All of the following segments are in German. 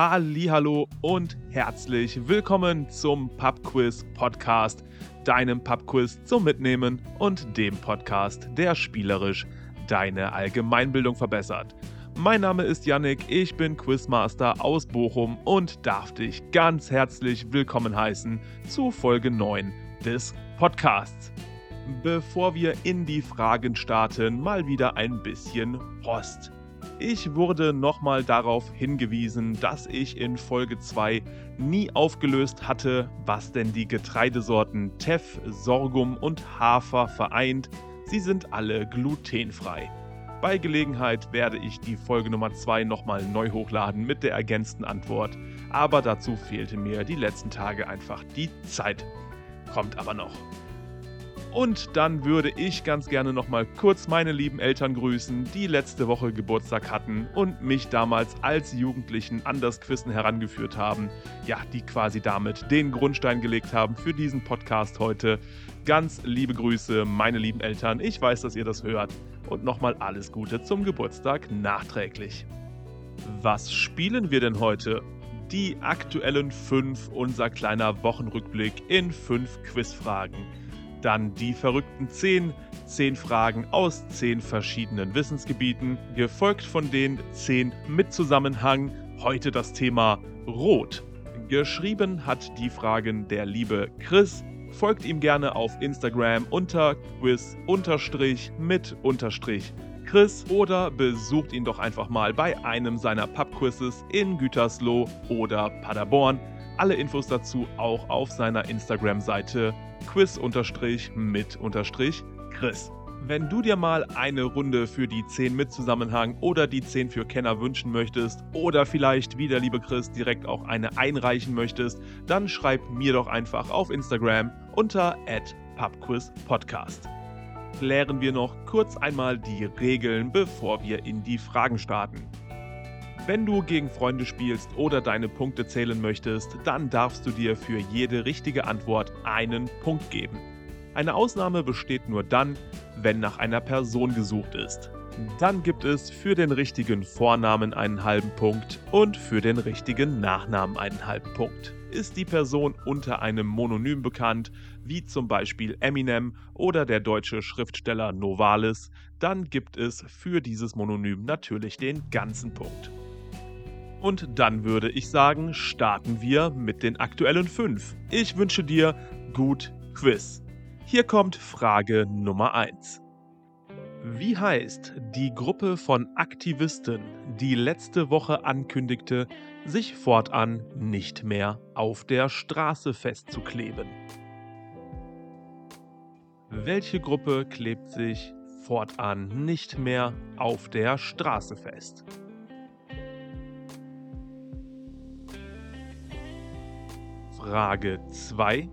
Hallo und herzlich willkommen zum Pubquiz Podcast, deinem Pubquiz zum Mitnehmen und dem Podcast, der spielerisch deine Allgemeinbildung verbessert. Mein Name ist Yannick, ich bin Quizmaster aus Bochum und darf dich ganz herzlich willkommen heißen zu Folge 9 des Podcasts. Bevor wir in die Fragen starten, mal wieder ein bisschen Post. Ich wurde nochmal darauf hingewiesen, dass ich in Folge 2 nie aufgelöst hatte, was denn die Getreidesorten Teff, Sorghum und Hafer vereint. Sie sind alle glutenfrei. Bei Gelegenheit werde ich die Folge Nummer 2 nochmal neu hochladen mit der ergänzten Antwort, aber dazu fehlte mir die letzten Tage einfach die Zeit. Kommt aber noch. Und dann würde ich ganz gerne nochmal kurz meine lieben Eltern grüßen, die letzte Woche Geburtstag hatten und mich damals als Jugendlichen an das Quizzen herangeführt haben. Ja, die quasi damit den Grundstein gelegt haben für diesen Podcast heute. Ganz liebe Grüße, meine lieben Eltern. Ich weiß, dass ihr das hört. Und nochmal alles Gute zum Geburtstag nachträglich. Was spielen wir denn heute? Die aktuellen 5, unser kleiner Wochenrückblick in 5 Quizfragen. Dann die verrückten 10, 10 Fragen aus 10 verschiedenen Wissensgebieten, gefolgt von den 10 mit Zusammenhang. Heute das Thema Rot. Geschrieben hat die Fragen der liebe Chris. Folgt ihm gerne auf Instagram unter quiz mit Chris oder besucht ihn doch einfach mal bei einem seiner Pubquizzes in Gütersloh oder Paderborn. Alle Infos dazu auch auf seiner Instagram-Seite quiz-mit-chris. Wenn du dir mal eine Runde für die 10 mit Zusammenhang oder die 10 für Kenner wünschen möchtest oder vielleicht wie der liebe Chris direkt auch eine einreichen möchtest, dann schreib mir doch einfach auf Instagram unter @pubquizpodcast. Klären wir noch kurz einmal die Regeln, bevor wir in die Fragen starten. Wenn du gegen Freunde spielst oder deine Punkte zählen möchtest, dann darfst du dir für jede richtige Antwort einen Punkt geben. Eine Ausnahme besteht nur dann, wenn nach einer Person gesucht ist. Dann gibt es für den richtigen Vornamen einen halben Punkt und für den richtigen Nachnamen einen halben Punkt. Ist die Person unter einem Mononym bekannt, wie zum Beispiel Eminem oder der deutsche Schriftsteller Novalis, dann gibt es für dieses Mononym natürlich den ganzen Punkt. Und dann würde ich sagen, starten wir mit den aktuellen 5. Ich wünsche dir gut Quiz. Hier kommt Frage Nummer 1. Wie heißt die Gruppe von Aktivisten, die letzte Woche ankündigte, sich fortan nicht mehr auf der Straße festzukleben? Welche Gruppe klebt sich fortan nicht mehr auf der Straße fest? Frage 2.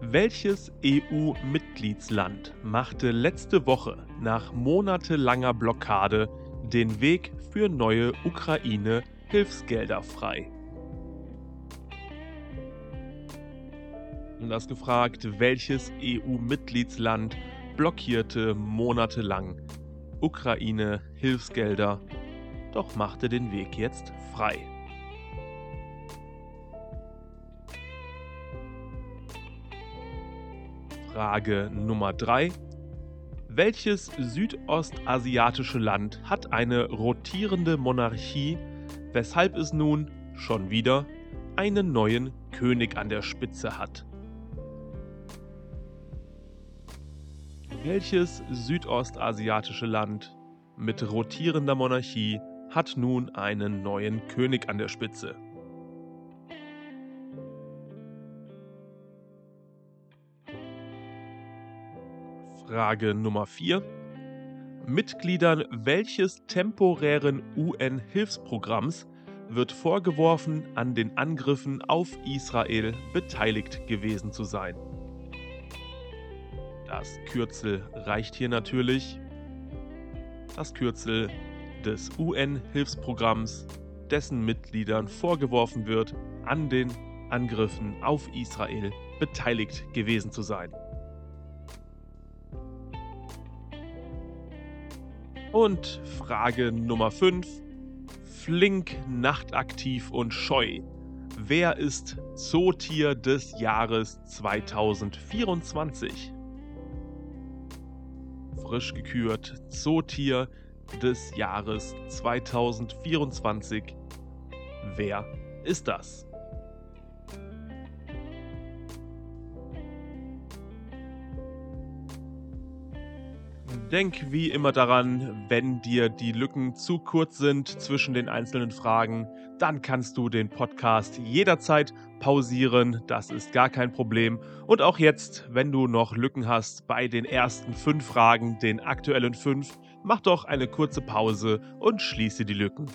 Welches EU-Mitgliedsland machte letzte Woche nach monatelanger Blockade den Weg für neue Ukraine-Hilfsgelder frei? Und das gefragt, welches EU-Mitgliedsland blockierte monatelang Ukraine-Hilfsgelder, doch machte den Weg jetzt frei. Frage Nummer 3. Welches südostasiatische Land hat eine rotierende Monarchie, weshalb es nun schon wieder einen neuen König an der Spitze hat? Welches südostasiatische Land mit rotierender Monarchie hat nun einen neuen König an der Spitze? Frage Nummer 4. Mitgliedern welches temporären UN-Hilfsprogramms wird vorgeworfen, an den Angriffen auf Israel beteiligt gewesen zu sein? Das Kürzel reicht hier natürlich. Das Kürzel des UN-Hilfsprogramms, dessen Mitgliedern vorgeworfen wird, an den Angriffen auf Israel beteiligt gewesen zu sein. Und Frage Nummer 5. flink, nachtaktiv und scheu. Wer ist Zootier des Jahres 2024? Frisch gekürt Zootier des Jahres 2024. Wer ist das? Denk wie immer daran, wenn dir die Lücken zu kurz sind zwischen den einzelnen Fragen, dann kannst du den Podcast jederzeit pausieren, das ist gar kein Problem. Und auch jetzt, wenn du noch Lücken hast bei den ersten fünf Fragen, den aktuellen fünf, mach doch eine kurze Pause und schließe die Lücken.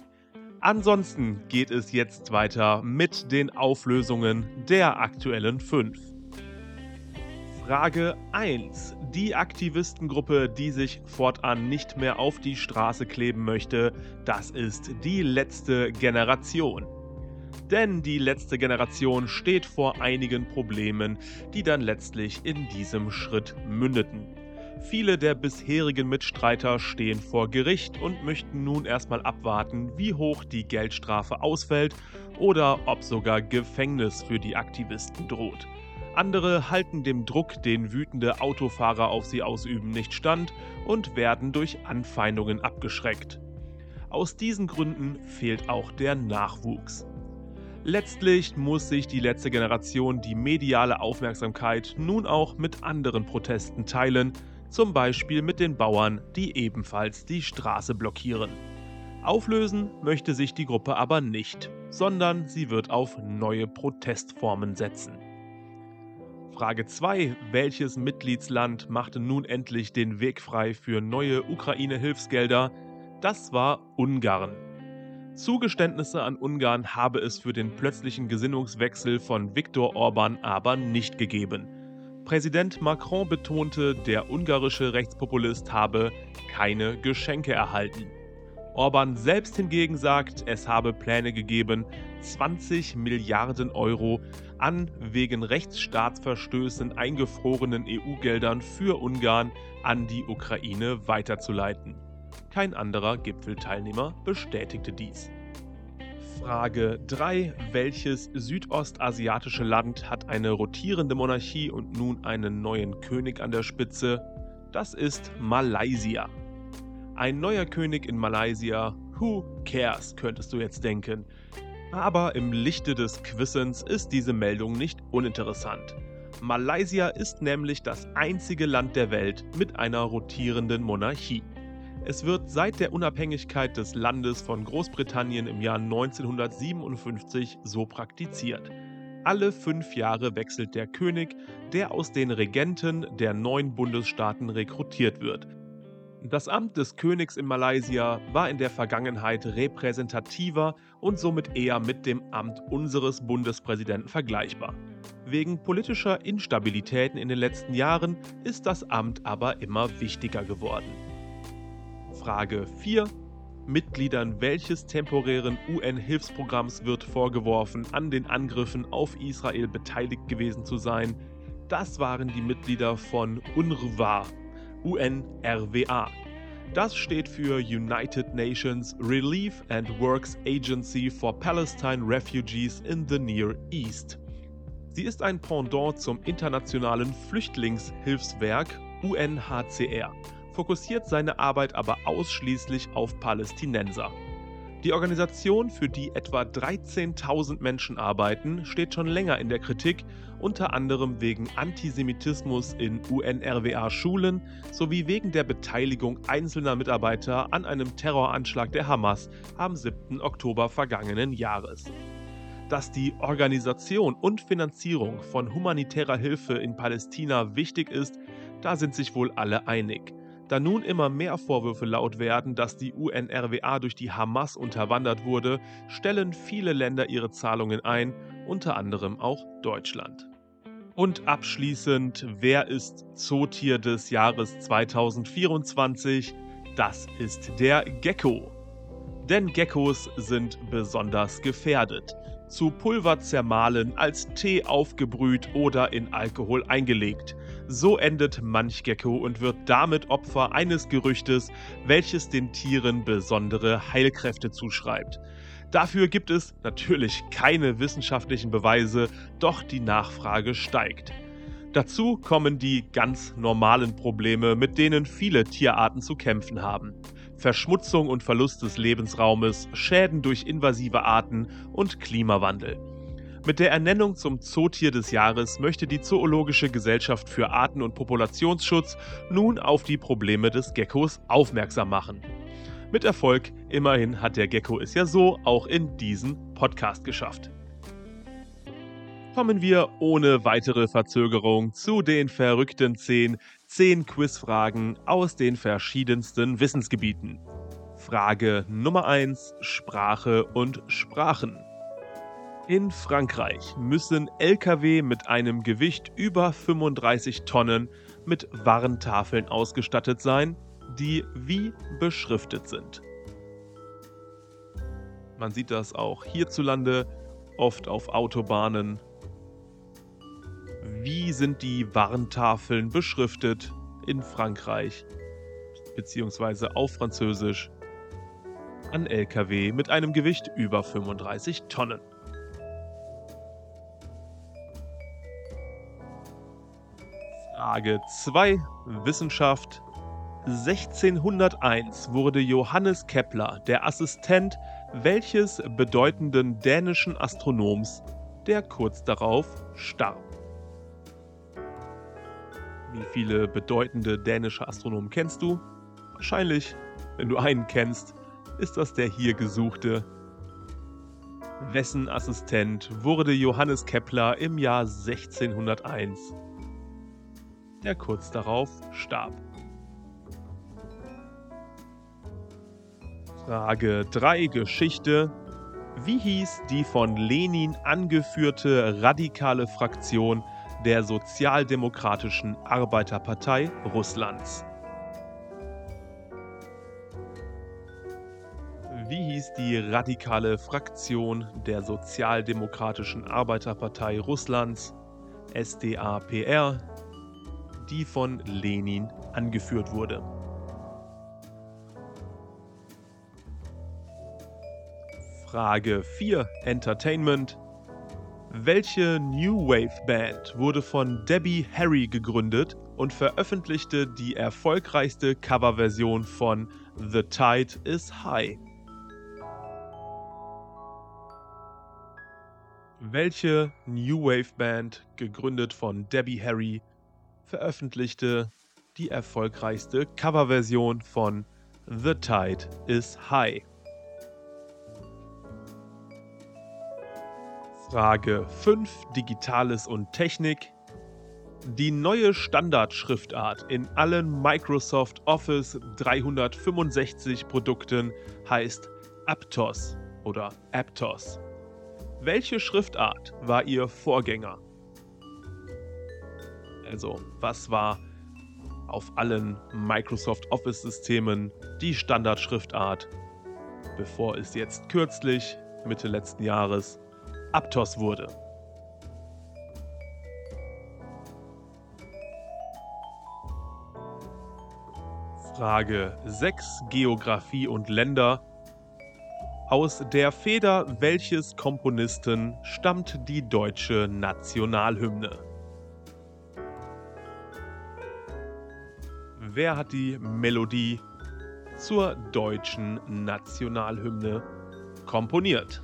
Ansonsten geht es jetzt weiter mit den Auflösungen der aktuellen fünf. Frage 1. Die Aktivistengruppe, die sich fortan nicht mehr auf die Straße kleben möchte, das ist die letzte Generation. Denn die letzte Generation steht vor einigen Problemen, die dann letztlich in diesem Schritt mündeten. Viele der bisherigen Mitstreiter stehen vor Gericht und möchten nun erstmal abwarten, wie hoch die Geldstrafe ausfällt oder ob sogar Gefängnis für die Aktivisten droht. Andere halten dem Druck, den wütende Autofahrer auf sie ausüben, nicht stand und werden durch Anfeindungen abgeschreckt. Aus diesen Gründen fehlt auch der Nachwuchs. Letztlich muss sich die letzte Generation die mediale Aufmerksamkeit nun auch mit anderen Protesten teilen, zum Beispiel mit den Bauern, die ebenfalls die Straße blockieren. Auflösen möchte sich die Gruppe aber nicht, sondern sie wird auf neue Protestformen setzen. Frage 2. Welches Mitgliedsland machte nun endlich den Weg frei für neue Ukraine-Hilfsgelder? Das war Ungarn. Zugeständnisse an Ungarn habe es für den plötzlichen Gesinnungswechsel von Viktor Orban aber nicht gegeben. Präsident Macron betonte, der ungarische Rechtspopulist habe keine Geschenke erhalten. Orban selbst hingegen sagt, es habe Pläne gegeben, 20 Milliarden Euro an wegen Rechtsstaatsverstößen eingefrorenen EU-Geldern für Ungarn an die Ukraine weiterzuleiten. Kein anderer Gipfelteilnehmer bestätigte dies. Frage 3. Welches südostasiatische Land hat eine rotierende Monarchie und nun einen neuen König an der Spitze? Das ist Malaysia. Ein neuer König in Malaysia. Who cares, könntest du jetzt denken. Aber im Lichte des Quissens ist diese Meldung nicht uninteressant. Malaysia ist nämlich das einzige Land der Welt mit einer rotierenden Monarchie. Es wird seit der Unabhängigkeit des Landes von Großbritannien im Jahr 1957 so praktiziert. Alle fünf Jahre wechselt der König, der aus den Regenten der neun Bundesstaaten rekrutiert wird. Das Amt des Königs in Malaysia war in der Vergangenheit repräsentativer und somit eher mit dem Amt unseres Bundespräsidenten vergleichbar. Wegen politischer Instabilitäten in den letzten Jahren ist das Amt aber immer wichtiger geworden. Frage 4. Mitgliedern welches temporären UN-Hilfsprogramms wird vorgeworfen, an den Angriffen auf Israel beteiligt gewesen zu sein? Das waren die Mitglieder von UNRWA, UNRWA. Das steht für United Nations Relief and Works Agency for Palestine Refugees in the Near East. Sie ist ein Pendant zum internationalen Flüchtlingshilfswerk UNHCR, fokussiert seine Arbeit aber ausschließlich auf Palästinenser. Die Organisation, für die etwa 13.000 Menschen arbeiten, steht schon länger in der Kritik, unter anderem wegen Antisemitismus in UNRWA-Schulen sowie wegen der Beteiligung einzelner Mitarbeiter an einem Terroranschlag der Hamas am 7. Oktober vergangenen Jahres. Dass die Organisation und Finanzierung von humanitärer Hilfe in Palästina wichtig ist, da sind sich wohl alle einig. Da nun immer mehr Vorwürfe laut werden, dass die UNRWA durch die Hamas unterwandert wurde, stellen viele Länder ihre Zahlungen ein, unter anderem auch Deutschland. Und abschließend, wer ist Zootier des Jahres 2024? Das ist der Gecko. Denn Geckos sind besonders gefährdet. Zu Pulver zermahlen, als Tee aufgebrüht oder in Alkohol eingelegt. So endet manch Gecko und wird damit Opfer eines Gerüchtes, welches den Tieren besondere Heilkräfte zuschreibt. Dafür gibt es natürlich keine wissenschaftlichen Beweise, doch die Nachfrage steigt. Dazu kommen die ganz normalen Probleme, mit denen viele Tierarten zu kämpfen haben. Verschmutzung und Verlust des Lebensraumes, Schäden durch invasive Arten und Klimawandel. Mit der Ernennung zum Zootier des Jahres möchte die Zoologische Gesellschaft für Arten- und Populationsschutz nun auf die Probleme des Geckos aufmerksam machen. Mit Erfolg, immerhin hat der Gecko es ja so auch in diesen Podcast geschafft. Kommen wir ohne weitere Verzögerung zu den verrückten 10, 10 Quizfragen aus den verschiedensten Wissensgebieten. Frage Nummer 1: Sprache und Sprachen. In Frankreich müssen Lkw mit einem Gewicht über 35 Tonnen mit Warntafeln ausgestattet sein, die wie beschriftet sind. Man sieht das auch hierzulande oft auf Autobahnen. Wie sind die Warntafeln beschriftet in Frankreich beziehungsweise auf Französisch an Lkw mit einem Gewicht über 35 Tonnen? Frage 2. Wissenschaft. 1601 wurde Johannes Kepler der Assistent welches bedeutenden dänischen Astronoms, der kurz darauf starb. Wie viele bedeutende dänische Astronomen kennst du? Wahrscheinlich, wenn du einen kennst, ist das der hier gesuchte. Wessen Assistent wurde Johannes Kepler im Jahr 1601? Der kurz darauf starb. Frage 3 Geschichte. Wie hieß die von Lenin angeführte radikale Fraktion der Sozialdemokratischen Arbeiterpartei Russlands? Wie hieß die radikale Fraktion der Sozialdemokratischen Arbeiterpartei Russlands, SDAPR, die von Lenin angeführt wurde. Frage 4 Entertainment. Welche New Wave Band wurde von Debbie Harry gegründet und veröffentlichte die erfolgreichste Coverversion von The Tide is High? Welche New Wave Band, gegründet von Debbie Harry, veröffentlichte die erfolgreichste Coverversion von The Tide is High. Frage 5 Digitales und Technik. Die neue Standardschriftart in allen Microsoft Office 365 Produkten heißt Aptos oder Aptos. Welche Schriftart war ihr Vorgänger? Also, was war auf allen Microsoft Office-Systemen die Standardschriftart, bevor es jetzt kürzlich, Mitte letzten Jahres, Aptos wurde? Frage 6 Geografie und Länder. Aus der Feder welches Komponisten stammt die deutsche Nationalhymne? Wer hat die Melodie zur deutschen Nationalhymne komponiert?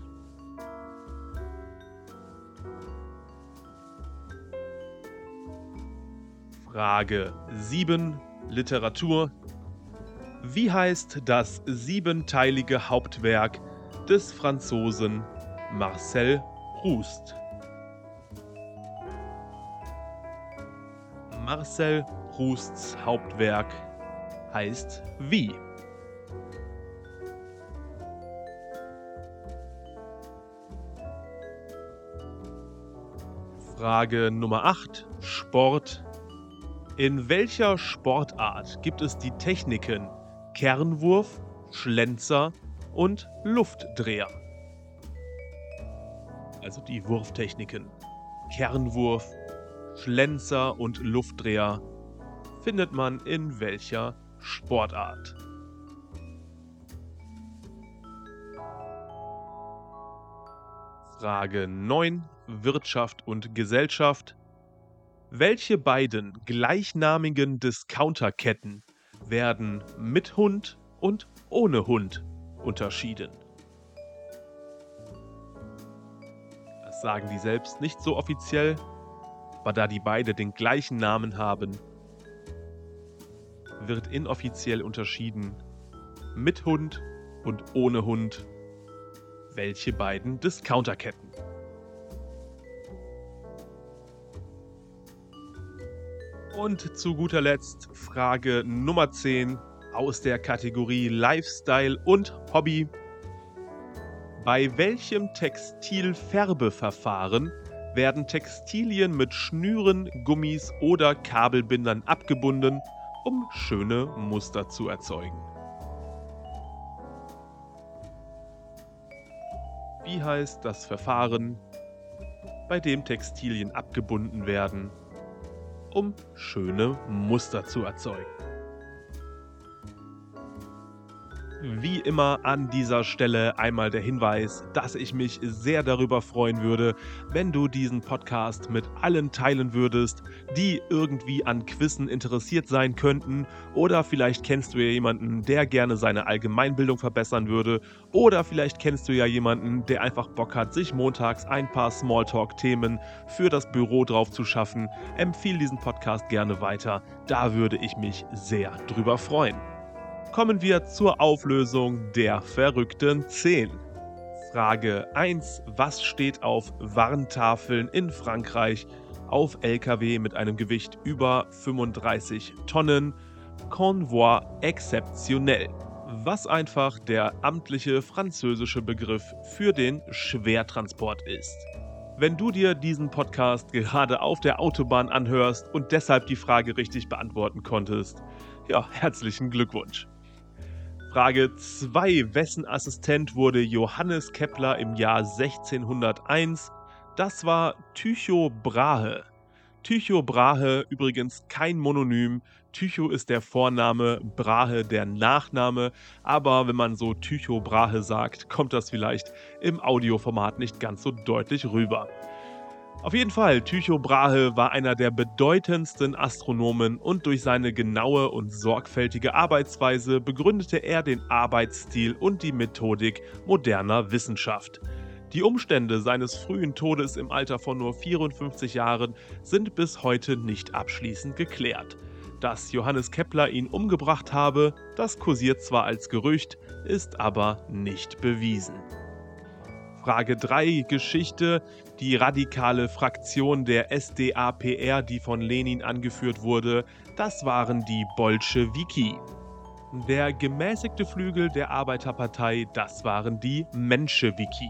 Frage 7 Literatur. Wie heißt das siebenteilige Hauptwerk des Franzosen Marcel Proust? Marcel Prousts Hauptwerk heißt wie? Frage Nummer 8. Sport. In welcher Sportart gibt es die Techniken Kernwurf, Schlenzer und Luftdreher? Also die Wurftechniken. Kernwurf, Schlenzer und Luftdreher findet man in welcher Sportart? Frage 9. Wirtschaft und Gesellschaft. Welche beiden gleichnamigen Discounterketten werden mit Hund und ohne Hund unterschieden? Das sagen die selbst nicht so offiziell, aber da die beide den gleichen Namen haben, wird inoffiziell unterschieden mit Hund und ohne Hund welche beiden Discounterketten. Und zu guter Letzt Frage Nummer 10 aus der Kategorie Lifestyle und Hobby. Bei welchem Textilfärbeverfahren werden Textilien mit Schnüren, Gummis oder Kabelbindern abgebunden, um schöne Muster zu erzeugen? Wie heißt das Verfahren, bei dem Textilien abgebunden werden, um schöne Muster zu erzeugen. Wie immer an dieser Stelle einmal der Hinweis, dass ich mich sehr darüber freuen würde, wenn du diesen Podcast mit allen teilen würdest, die irgendwie an Quizzen interessiert sein könnten. Oder vielleicht kennst du ja jemanden, der gerne seine Allgemeinbildung verbessern würde. Oder vielleicht kennst du ja jemanden, der einfach Bock hat, sich montags ein paar Smalltalk-Themen für das Büro drauf zu schaffen. Empfehle diesen Podcast gerne weiter, da würde ich mich sehr drüber freuen kommen wir zur Auflösung der verrückten 10. Frage 1. Was steht auf Warntafeln in Frankreich auf LKW mit einem Gewicht über 35 Tonnen? Convoi exceptionnel. Was einfach der amtliche französische Begriff für den Schwertransport ist. Wenn du dir diesen Podcast gerade auf der Autobahn anhörst und deshalb die Frage richtig beantworten konntest, ja, herzlichen Glückwunsch. Frage 2. Wessen Assistent wurde Johannes Kepler im Jahr 1601? Das war Tycho Brahe. Tycho Brahe, übrigens kein Mononym. Tycho ist der Vorname, Brahe der Nachname. Aber wenn man so Tycho Brahe sagt, kommt das vielleicht im Audioformat nicht ganz so deutlich rüber. Auf jeden Fall, Tycho Brahe war einer der bedeutendsten Astronomen und durch seine genaue und sorgfältige Arbeitsweise begründete er den Arbeitsstil und die Methodik moderner Wissenschaft. Die Umstände seines frühen Todes im Alter von nur 54 Jahren sind bis heute nicht abschließend geklärt. Dass Johannes Kepler ihn umgebracht habe, das kursiert zwar als Gerücht, ist aber nicht bewiesen. Frage 3 Geschichte. Die radikale Fraktion der SDAPR, die von Lenin angeführt wurde, das waren die Bolschewiki. Der gemäßigte Flügel der Arbeiterpartei, das waren die Menschewiki.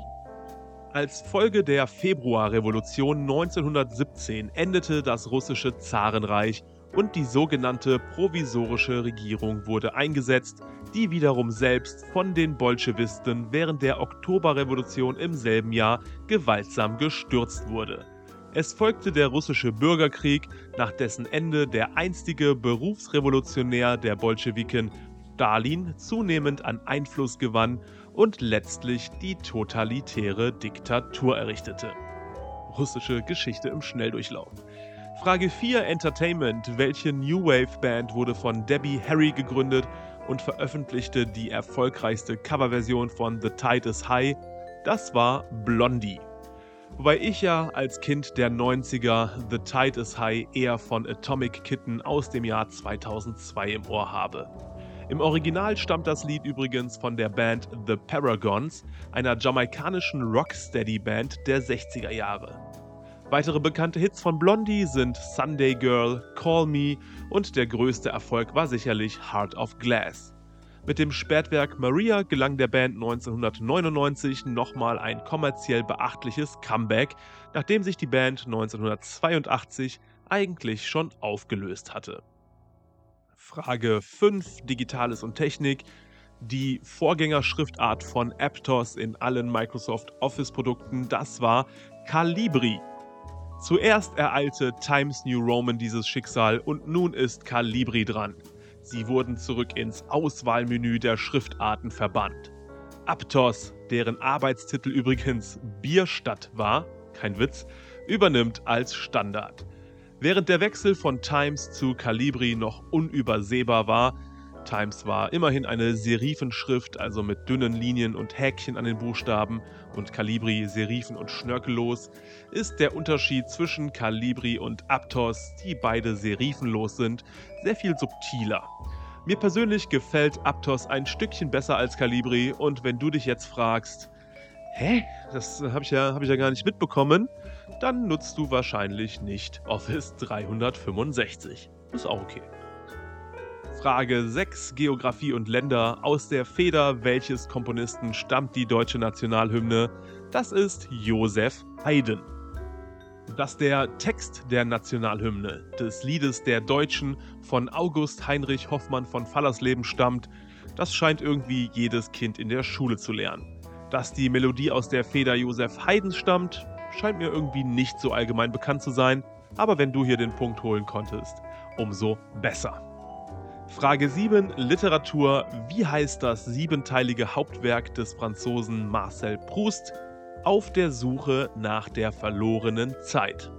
Als Folge der Februarrevolution 1917 endete das russische Zarenreich und die sogenannte provisorische Regierung wurde eingesetzt, die wiederum selbst von den Bolschewisten während der Oktoberrevolution im selben Jahr gewaltsam gestürzt wurde. Es folgte der russische Bürgerkrieg, nach dessen Ende der einstige Berufsrevolutionär der Bolschewiken, Stalin, zunehmend an Einfluss gewann und letztlich die totalitäre Diktatur errichtete. Russische Geschichte im Schnelldurchlauf. Frage 4 Entertainment. Welche New Wave Band wurde von Debbie Harry gegründet und veröffentlichte die erfolgreichste Coverversion von The Tide is High? Das war Blondie. Wobei ich ja als Kind der 90er The Tide is High eher von Atomic Kitten aus dem Jahr 2002 im Ohr habe. Im Original stammt das Lied übrigens von der Band The Paragons, einer jamaikanischen Rocksteady-Band der 60er Jahre. Weitere bekannte Hits von Blondie sind Sunday Girl, Call Me und der größte Erfolg war sicherlich Heart of Glass. Mit dem Spätwerk Maria gelang der Band 1999 nochmal ein kommerziell beachtliches Comeback, nachdem sich die Band 1982 eigentlich schon aufgelöst hatte. Frage 5 Digitales und Technik. Die Vorgängerschriftart von Aptos in allen Microsoft Office-Produkten, das war Calibri. Zuerst ereilte Times New Roman dieses Schicksal und nun ist Calibri dran. Sie wurden zurück ins Auswahlmenü der Schriftarten verbannt. Aptos, deren Arbeitstitel übrigens Bierstadt war, kein Witz, übernimmt als Standard. Während der Wechsel von Times zu Calibri noch unübersehbar war, Times war immerhin eine Serifenschrift, also mit dünnen Linien und Häkchen an den Buchstaben, und Calibri Serifen und schnörkellos, ist der Unterschied zwischen Calibri und Aptos, die beide serifenlos sind, sehr viel subtiler. Mir persönlich gefällt Aptos ein Stückchen besser als Calibri und wenn du dich jetzt fragst, hä, das habe ich, ja, hab ich ja gar nicht mitbekommen, dann nutzt du wahrscheinlich nicht Office 365. Ist auch okay. Frage 6 Geografie und Länder aus der Feder welches Komponisten stammt die deutsche Nationalhymne? Das ist Josef Haydn. Dass der Text der Nationalhymne des Liedes der Deutschen von August Heinrich Hoffmann von Fallersleben stammt, das scheint irgendwie jedes Kind in der Schule zu lernen. Dass die Melodie aus der Feder Josef Haydns stammt, scheint mir irgendwie nicht so allgemein bekannt zu sein, aber wenn du hier den Punkt holen konntest, umso besser. Frage 7 Literatur. Wie heißt das siebenteilige Hauptwerk des Franzosen Marcel Proust? Auf der Suche nach der verlorenen Zeit.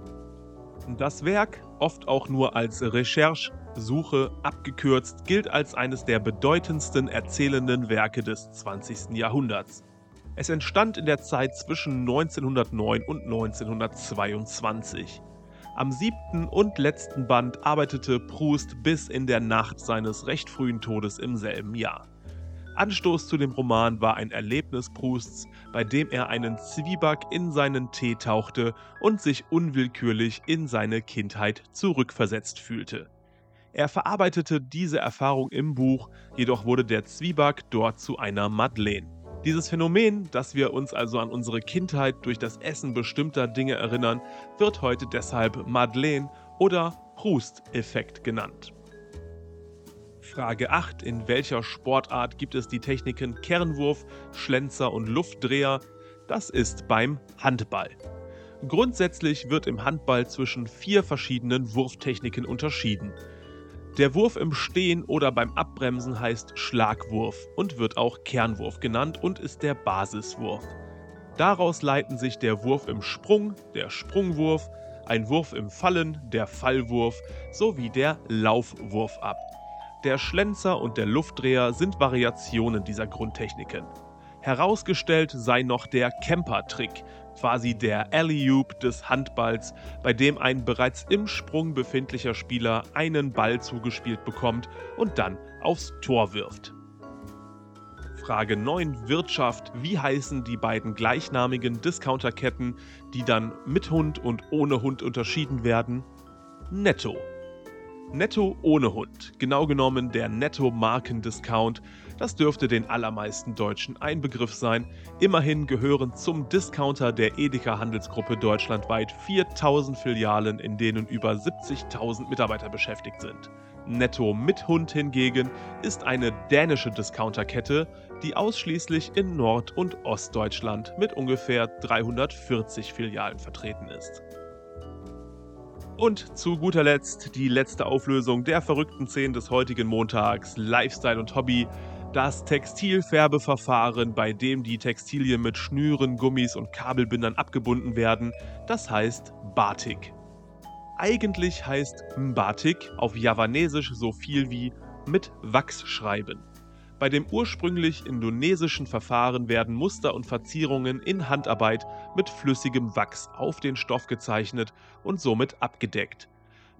Das Werk, oft auch nur als Recherche, Suche abgekürzt, gilt als eines der bedeutendsten erzählenden Werke des 20. Jahrhunderts. Es entstand in der Zeit zwischen 1909 und 1922. Am siebten und letzten Band arbeitete Proust bis in der Nacht seines recht frühen Todes im selben Jahr. Anstoß zu dem Roman war ein Erlebnis Prousts, bei dem er einen Zwieback in seinen Tee tauchte und sich unwillkürlich in seine Kindheit zurückversetzt fühlte. Er verarbeitete diese Erfahrung im Buch, jedoch wurde der Zwieback dort zu einer Madeleine. Dieses Phänomen, dass wir uns also an unsere Kindheit durch das Essen bestimmter Dinge erinnern, wird heute deshalb Madeleine oder Proust-Effekt genannt. Frage 8. In welcher Sportart gibt es die Techniken Kernwurf, Schlenzer und Luftdreher? Das ist beim Handball. Grundsätzlich wird im Handball zwischen vier verschiedenen Wurftechniken unterschieden. Der Wurf im Stehen oder beim Abbremsen heißt Schlagwurf und wird auch Kernwurf genannt und ist der Basiswurf. Daraus leiten sich der Wurf im Sprung, der Sprungwurf, ein Wurf im Fallen, der Fallwurf sowie der Laufwurf ab. Der Schlenzer und der Luftdreher sind Variationen dieser Grundtechniken. Herausgestellt sei noch der Camper-Trick, quasi der Alley-Oop des Handballs, bei dem ein bereits im Sprung befindlicher Spieler einen Ball zugespielt bekommt und dann aufs Tor wirft. Frage 9 Wirtschaft. Wie heißen die beiden gleichnamigen Discounterketten, die dann mit Hund und ohne Hund unterschieden werden? Netto. Netto ohne Hund, genau genommen der Netto-Marken-Discount, das dürfte den allermeisten Deutschen ein Begriff sein. Immerhin gehören zum Discounter der Edeka Handelsgruppe deutschlandweit 4000 Filialen, in denen über 70.000 Mitarbeiter beschäftigt sind. Netto mit Hund hingegen ist eine dänische Discounterkette, die ausschließlich in Nord- und Ostdeutschland mit ungefähr 340 Filialen vertreten ist. Und zu guter Letzt die letzte Auflösung der verrückten 10 des heutigen Montags, Lifestyle und Hobby. Das Textilfärbeverfahren, bei dem die Textilien mit Schnüren, Gummis und Kabelbindern abgebunden werden, das heißt Batik. Eigentlich heißt Mbatik auf Javanesisch so viel wie mit Wachs schreiben. Bei dem ursprünglich indonesischen Verfahren werden Muster und Verzierungen in Handarbeit mit flüssigem Wachs auf den Stoff gezeichnet und somit abgedeckt.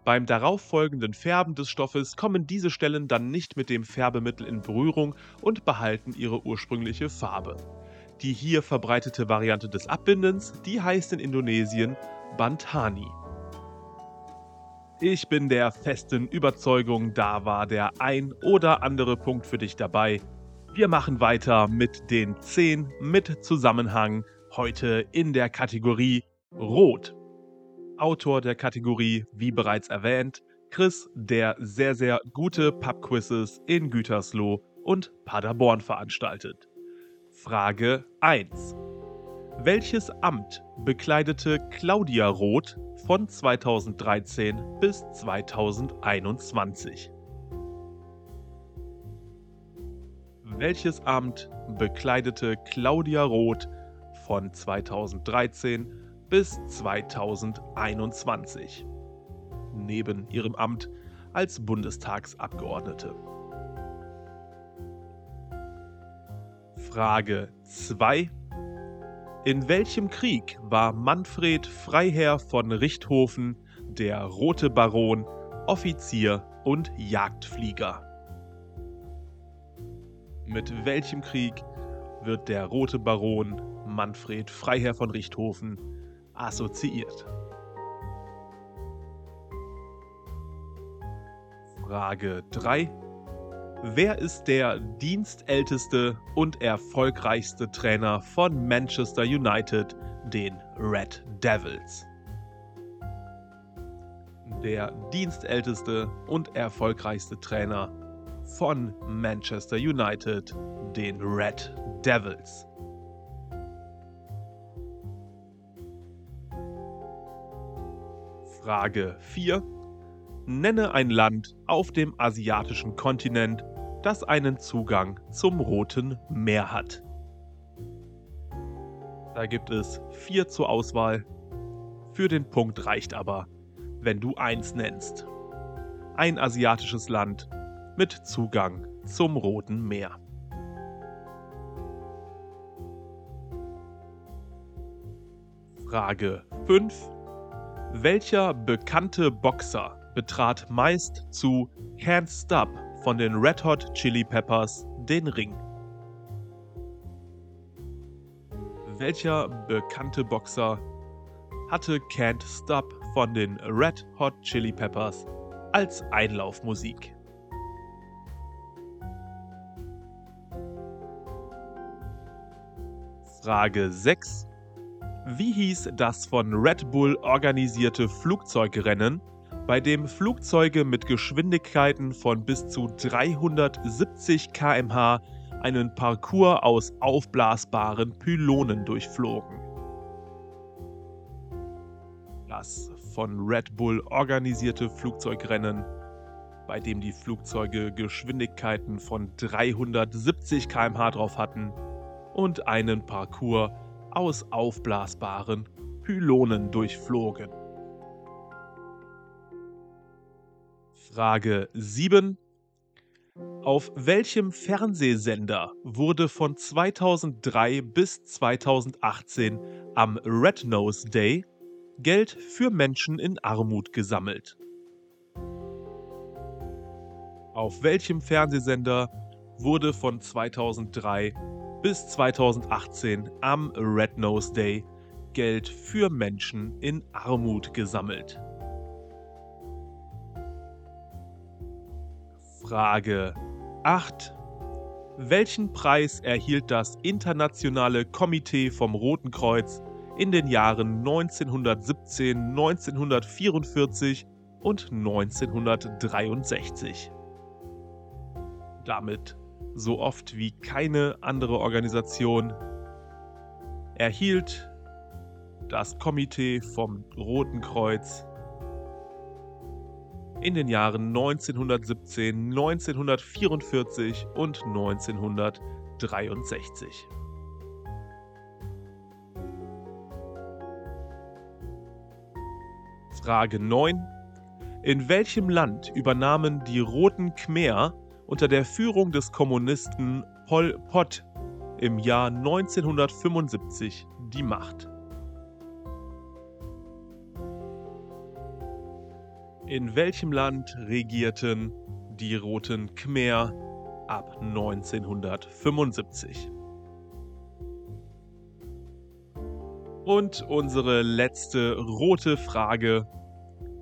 Beim darauffolgenden Färben des Stoffes kommen diese Stellen dann nicht mit dem Färbemittel in Berührung und behalten ihre ursprüngliche Farbe. Die hier verbreitete Variante des Abbindens, die heißt in Indonesien Bantani. Ich bin der festen Überzeugung, da war der ein oder andere Punkt für dich dabei. Wir machen weiter mit den 10 mit Zusammenhang, heute in der Kategorie Rot. Autor der Kategorie, wie bereits erwähnt, Chris, der sehr, sehr gute Pubquizzes in Gütersloh und Paderborn veranstaltet. Frage 1. Welches Amt bekleidete Claudia Roth von 2013 bis 2021. Welches Amt bekleidete Claudia Roth von 2013 bis 2021? Neben ihrem Amt als Bundestagsabgeordnete. Frage 2. In welchem Krieg war Manfred Freiherr von Richthofen, der Rote Baron, Offizier und Jagdflieger? Mit welchem Krieg wird der Rote Baron Manfred Freiherr von Richthofen assoziiert? Frage 3. Wer ist der dienstälteste und erfolgreichste Trainer von Manchester United, den Red Devils? Der dienstälteste und erfolgreichste Trainer von Manchester United, den Red Devils. Frage 4. Nenne ein Land auf dem asiatischen Kontinent, das einen Zugang zum Roten Meer hat. Da gibt es vier zur Auswahl. Für den Punkt reicht aber, wenn du eins nennst. Ein asiatisches Land mit Zugang zum Roten Meer. Frage 5. Welcher bekannte Boxer betrat meist zu Can't Stop von den Red Hot Chili Peppers den Ring? Welcher bekannte Boxer hatte Can't Stop von den Red Hot Chili Peppers als Einlaufmusik? Frage 6. Wie hieß das von Red Bull organisierte Flugzeugrennen, bei dem Flugzeuge mit Geschwindigkeiten von bis zu 370 km/h einen Parcours aus aufblasbaren Pylonen durchflogen? Das von Red Bull organisierte Flugzeugrennen, bei dem die Flugzeuge Geschwindigkeiten von 370 km/h drauf hatten, und einen Parcours aus aufblasbaren Pylonen durchflogen. Frage 7. Auf welchem Fernsehsender wurde von 2003 bis 2018 am Red Nose Day Geld für Menschen in Armut gesammelt? Auf welchem Fernsehsender wurde von 2003 bis 2018 am Red Nose Day Geld für Menschen in Armut gesammelt. Frage 8. Welchen Preis erhielt das Internationale Komitee vom Roten Kreuz in den Jahren 1917, 1944 und 1963? Damit so oft wie keine andere Organisation, erhielt das Komitee vom Roten Kreuz in den Jahren 1917, 1944 und 1963. Frage 9. In welchem Land übernahmen die Roten Khmer unter der Führung des Kommunisten Pol Pot im Jahr 1975 die Macht. In welchem Land regierten die Roten Khmer ab 1975? Und unsere letzte rote Frage.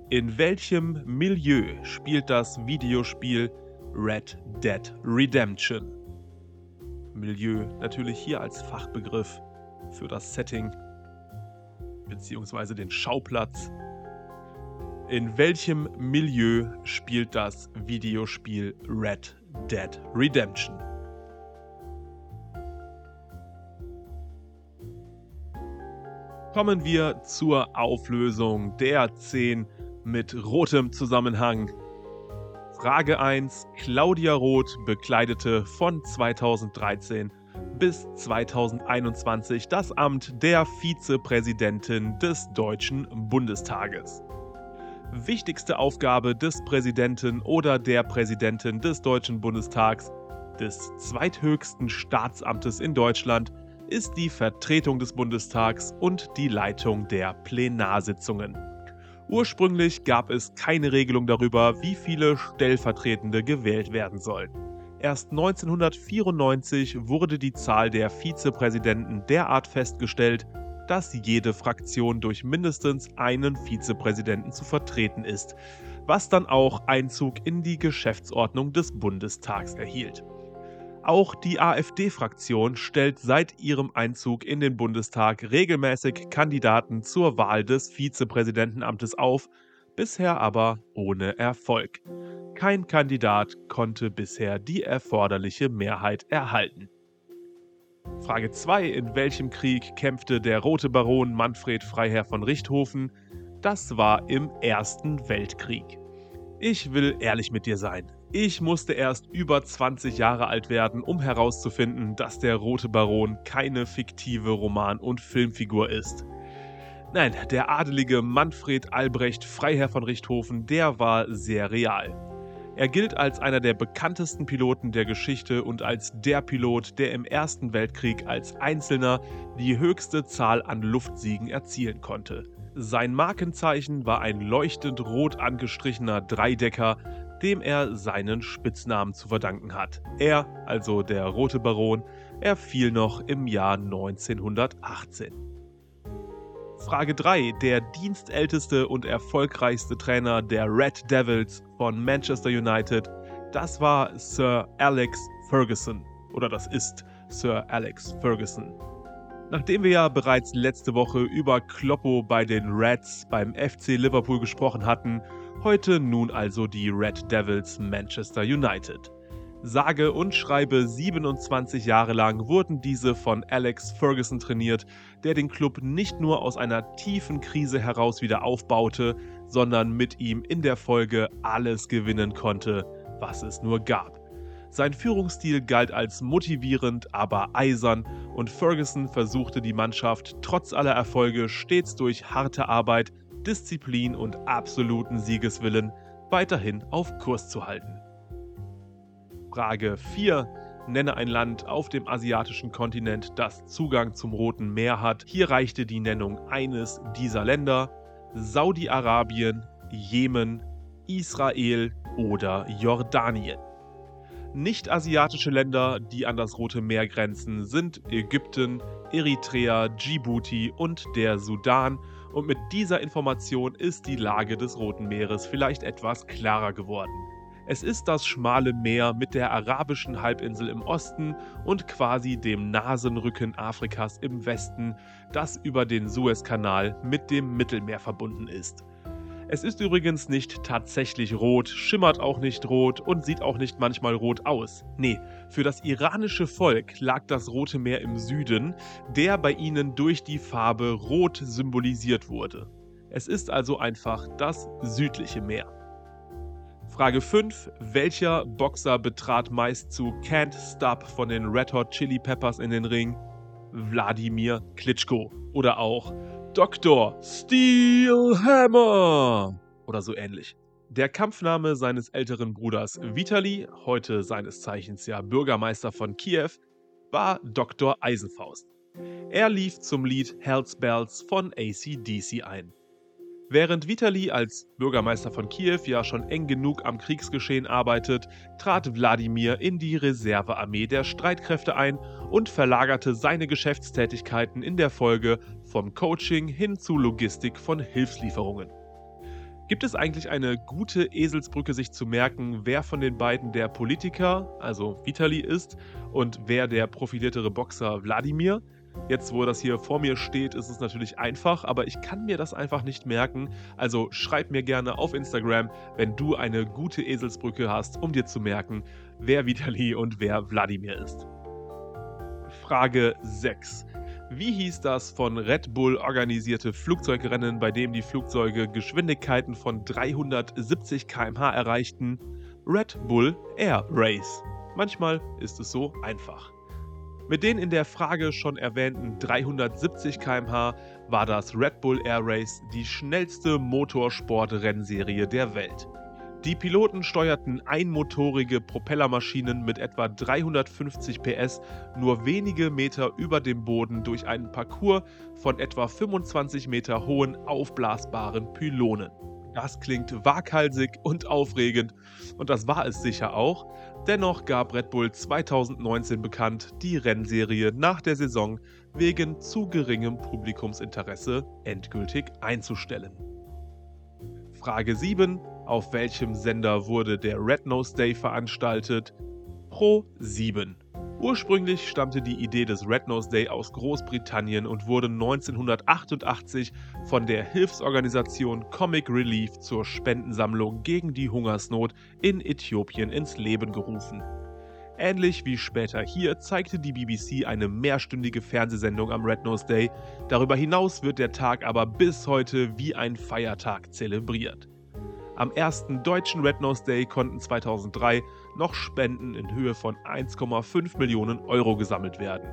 In welchem Milieu spielt das Videospiel Red Dead Redemption. Milieu natürlich hier als Fachbegriff für das Setting bzw. den Schauplatz. In welchem Milieu spielt das Videospiel Red Dead Redemption? Kommen wir zur Auflösung der 10 mit rotem Zusammenhang Frage 1. Claudia Roth bekleidete von 2013 bis 2021 das Amt der Vizepräsidentin des Deutschen Bundestages. Wichtigste Aufgabe des Präsidenten oder der Präsidentin des Deutschen Bundestags, des zweithöchsten Staatsamtes in Deutschland, ist die Vertretung des Bundestags und die Leitung der Plenarsitzungen. Ursprünglich gab es keine Regelung darüber, wie viele Stellvertretende gewählt werden sollen. Erst 1994 wurde die Zahl der Vizepräsidenten derart festgestellt, dass jede Fraktion durch mindestens einen Vizepräsidenten zu vertreten ist, was dann auch Einzug in die Geschäftsordnung des Bundestags erhielt. Auch die AfD-Fraktion stellt seit ihrem Einzug in den Bundestag regelmäßig Kandidaten zur Wahl des Vizepräsidentenamtes auf, bisher aber ohne Erfolg. Kein Kandidat konnte bisher die erforderliche Mehrheit erhalten. Frage 2. In welchem Krieg kämpfte der Rote Baron Manfred Freiherr von Richthofen? Das war im Ersten Weltkrieg. Ich will ehrlich mit dir sein. Ich musste erst über 20 Jahre alt werden, um herauszufinden, dass der Rote Baron keine fiktive Roman- und Filmfigur ist. Nein, der adelige Manfred Albrecht Freiherr von Richthofen, der war sehr real. Er gilt als einer der bekanntesten Piloten der Geschichte und als der Pilot, der im Ersten Weltkrieg als Einzelner die höchste Zahl an Luftsiegen erzielen konnte. Sein Markenzeichen war ein leuchtend rot angestrichener Dreidecker, dem er seinen Spitznamen zu verdanken hat. Er, also der Rote Baron, er fiel noch im Jahr 1918. Frage 3. Der dienstälteste und erfolgreichste Trainer der Red Devils von Manchester United, das war Sir Alex Ferguson. Oder das ist Sir Alex Ferguson. Nachdem wir ja bereits letzte Woche über Kloppo bei den Reds beim FC Liverpool gesprochen hatten, heute nun also die Red Devils Manchester United. Sage und schreibe 27 Jahre lang wurden diese von Alex Ferguson trainiert, der den Club nicht nur aus einer tiefen Krise heraus wieder aufbaute, sondern mit ihm in der Folge alles gewinnen konnte, was es nur gab. Sein Führungsstil galt als motivierend, aber eisern und Ferguson versuchte die Mannschaft trotz aller Erfolge stets durch harte Arbeit, Disziplin und absoluten Siegeswillen weiterhin auf Kurs zu halten. Frage 4. Nenne ein Land auf dem asiatischen Kontinent, das Zugang zum Roten Meer hat. Hier reichte die Nennung eines dieser Länder. Saudi-Arabien, Jemen, Israel oder Jordanien. Nicht-asiatische Länder, die an das Rote Meer grenzen, sind Ägypten, Eritrea, Djibouti und der Sudan. Und mit dieser Information ist die Lage des Roten Meeres vielleicht etwas klarer geworden. Es ist das schmale Meer mit der arabischen Halbinsel im Osten und quasi dem Nasenrücken Afrikas im Westen, das über den Suezkanal mit dem Mittelmeer verbunden ist. Es ist übrigens nicht tatsächlich rot, schimmert auch nicht rot und sieht auch nicht manchmal rot aus. Nee, für das iranische Volk lag das Rote Meer im Süden, der bei ihnen durch die Farbe rot symbolisiert wurde. Es ist also einfach das südliche Meer. Frage 5. Welcher Boxer betrat meist zu Can't Stop von den Red Hot Chili Peppers in den Ring? Wladimir Klitschko. Oder auch Dr. Steel Hammer. Oder so ähnlich. Der Kampfname seines älteren Bruders Vitali, heute seines Zeichens ja Bürgermeister von Kiew, war Dr. Eisenfaust. Er lief zum Lied Hells Bells von ACDC ein. Während Vitali als Bürgermeister von Kiew ja schon eng genug am Kriegsgeschehen arbeitet, trat Wladimir in die Reservearmee der Streitkräfte ein und verlagerte seine Geschäftstätigkeiten in der Folge vom Coaching hin zu Logistik von Hilfslieferungen. Gibt es eigentlich eine gute Eselsbrücke, sich zu merken, wer von den beiden der Politiker, also Vitali, ist und wer der profiliertere Boxer Wladimir? Jetzt, wo das hier vor mir steht, ist es natürlich einfach, aber ich kann mir das einfach nicht merken. Also schreib mir gerne auf Instagram, wenn du eine gute Eselsbrücke hast, um dir zu merken, wer Vitali und wer Wladimir ist. Frage 6. Wie hieß das von Red Bull organisierte Flugzeugrennen, bei dem die Flugzeuge Geschwindigkeiten von 370 km/h erreichten? Red Bull Air Race. Manchmal ist es so einfach. Mit den in der Frage schon erwähnten 370 km/h war das Red Bull Air Race die schnellste Motorsport-Rennserie der Welt. Die Piloten steuerten einmotorige Propellermaschinen mit etwa 350 PS nur wenige Meter über dem Boden durch einen Parcours von etwa 25 Meter hohen aufblasbaren Pylonen. Das klingt waghalsig und aufregend und das war es sicher auch. Dennoch gab Red Bull 2019 bekannt, die Rennserie nach der Saison wegen zu geringem Publikumsinteresse endgültig einzustellen. Frage 7. Auf welchem Sender wurde der Red Nose Day veranstaltet? Pro 7. Ursprünglich stammte die Idee des Red Nose Day aus Großbritannien und wurde 1988 von der Hilfsorganisation Comic Relief zur Spendensammlung gegen die Hungersnot in Äthiopien ins Leben gerufen. Ähnlich wie später hier zeigte die BBC eine mehrstündige Fernsehsendung am Red Nose Day. Darüber hinaus wird der Tag aber bis heute wie ein Feiertag zelebriert. Am ersten deutschen Red Nose Day konnten 2003 noch Spenden in Höhe von 1,5 Millionen Euro gesammelt werden.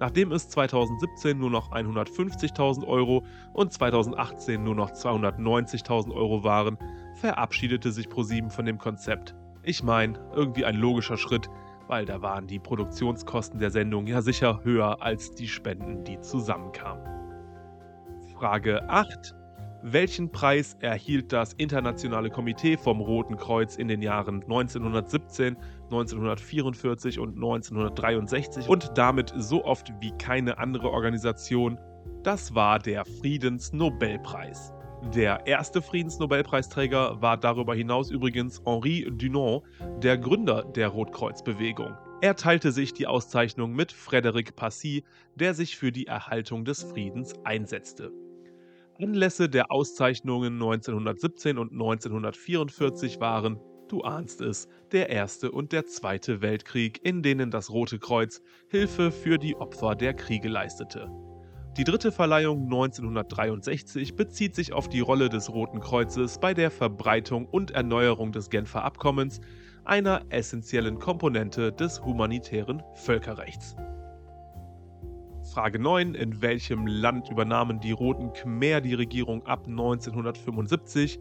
Nachdem es 2017 nur noch 150.000 Euro und 2018 nur noch 290.000 Euro waren, verabschiedete sich ProSieben von dem Konzept. Ich meine, irgendwie ein logischer Schritt, weil da waren die Produktionskosten der Sendung ja sicher höher als die Spenden, die zusammenkamen. Frage 8. Welchen Preis erhielt das Internationale Komitee vom Roten Kreuz in den Jahren 1917, 1944 und 1963 und damit so oft wie keine andere Organisation? Das war der Friedensnobelpreis. Der erste Friedensnobelpreisträger war darüber hinaus übrigens Henri Dunant, der Gründer der Rotkreuzbewegung. Er teilte sich die Auszeichnung mit Frédéric Passy, der sich für die Erhaltung des Friedens einsetzte. Anlässe der Auszeichnungen 1917 und 1944 waren, du ahnst es, der Erste und der Zweite Weltkrieg, in denen das Rote Kreuz Hilfe für die Opfer der Kriege leistete. Die dritte Verleihung 1963 bezieht sich auf die Rolle des Roten Kreuzes bei der Verbreitung und Erneuerung des Genfer Abkommens, einer essentiellen Komponente des humanitären Völkerrechts. Frage 9. In welchem Land übernahmen die Roten Khmer die Regierung ab 1975?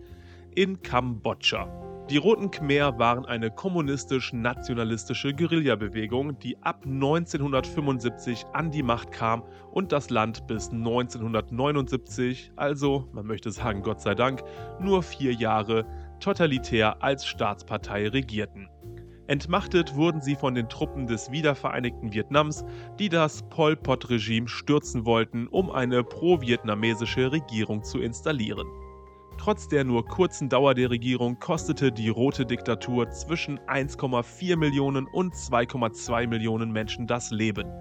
In Kambodscha. Die Roten Khmer waren eine kommunistisch-nationalistische Guerillabewegung, die ab 1975 an die Macht kam und das Land bis 1979, also man möchte sagen Gott sei Dank, nur vier Jahre totalitär als Staatspartei regierten. Entmachtet wurden sie von den Truppen des wiedervereinigten Vietnams, die das Pol Pot-Regime stürzen wollten, um eine pro-vietnamesische Regierung zu installieren. Trotz der nur kurzen Dauer der Regierung kostete die rote Diktatur zwischen 1,4 Millionen und 2,2 Millionen Menschen das Leben.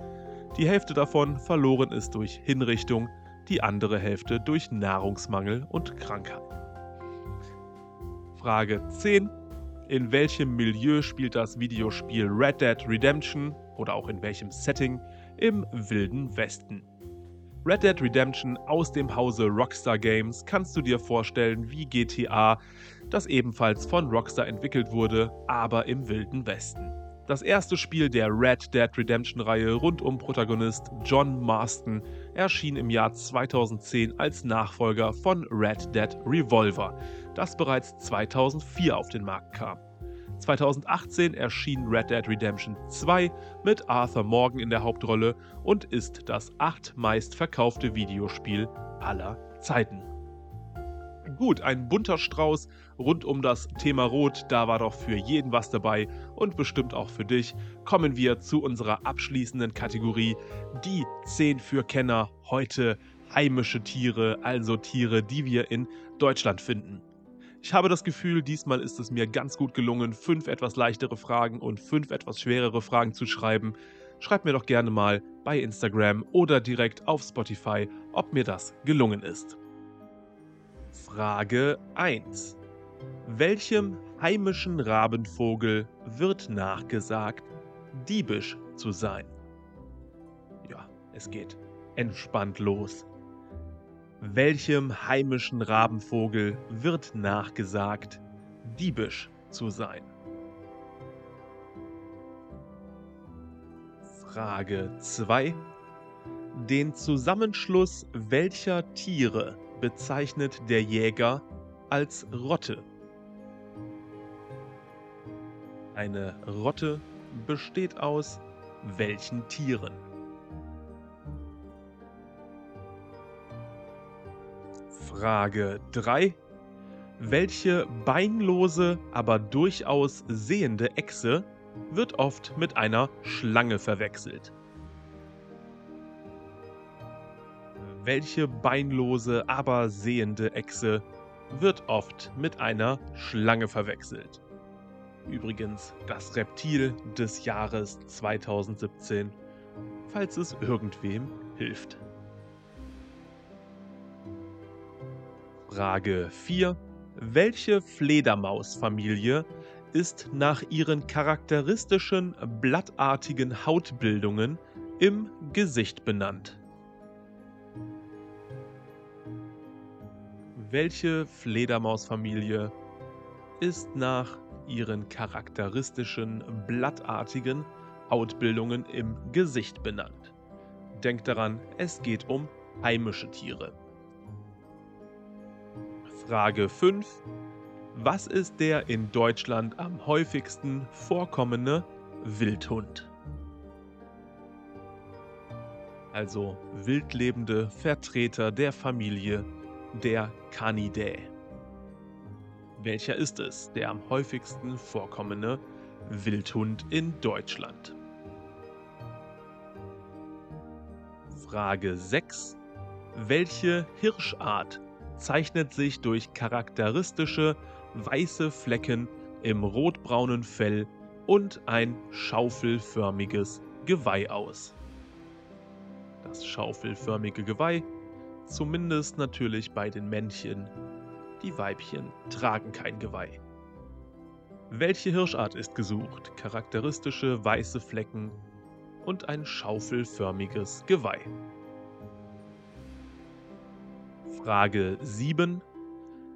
Die Hälfte davon verloren es durch Hinrichtung, die andere Hälfte durch Nahrungsmangel und Krankheit. Frage 10. In welchem Milieu spielt das Videospiel Red Dead Redemption oder auch in welchem Setting im Wilden Westen? Red Dead Redemption aus dem Hause Rockstar Games kannst du dir vorstellen wie GTA, das ebenfalls von Rockstar entwickelt wurde, aber im Wilden Westen. Das erste Spiel der Red Dead Redemption-Reihe rund um Protagonist John Marston erschien im Jahr 2010 als Nachfolger von Red Dead Revolver, das bereits 2004 auf den Markt kam. 2018 erschien Red Dead Redemption 2 mit Arthur Morgan in der Hauptrolle und ist das acht meistverkaufte Videospiel aller Zeiten. Gut, ein bunter Strauß rund um das Thema Rot, da war doch für jeden was dabei und bestimmt auch für dich. Kommen wir zu unserer abschließenden Kategorie, die 10 für Kenner, heute heimische Tiere, also Tiere, die wir in Deutschland finden. Ich habe das Gefühl, diesmal ist es mir ganz gut gelungen, fünf etwas leichtere Fragen und fünf etwas schwerere Fragen zu schreiben. Schreib mir doch gerne mal bei Instagram oder direkt auf Spotify, ob mir das gelungen ist. Frage 1. Welchem heimischen Rabenvogel wird nachgesagt, diebisch zu sein? Ja, es geht entspannt los. Welchem heimischen Rabenvogel wird nachgesagt, diebisch zu sein? Frage 2. Den Zusammenschluss welcher Tiere bezeichnet der Jäger als Rotte? Eine Rotte besteht aus welchen Tieren? Frage 3. Welche beinlose, aber durchaus sehende Echse wird oft mit einer Schlange verwechselt? Welche beinlose, aber sehende Echse wird oft mit einer Schlange verwechselt? Übrigens das Reptil des Jahres 2017, falls es irgendwem hilft. Frage 4. Welche Fledermausfamilie ist nach ihren charakteristischen blattartigen Hautbildungen im Gesicht benannt? Welche Fledermausfamilie ist nach ihren charakteristischen blattartigen Hautbildungen im Gesicht benannt? Denkt daran, es geht um heimische Tiere. Frage 5. Was ist der in Deutschland am häufigsten vorkommende Wildhund? Also wildlebende Vertreter der Familie der Canidae. Welcher ist es, der am häufigsten vorkommende Wildhund in Deutschland? Frage 6. Welche Hirschart zeichnet sich durch charakteristische weiße Flecken im rotbraunen Fell und ein schaufelförmiges Geweih aus. Das schaufelförmige Geweih, zumindest natürlich bei den Männchen. Die Weibchen tragen kein Geweih. Welche Hirschart ist gesucht? Charakteristische weiße Flecken und ein schaufelförmiges Geweih. Frage 7.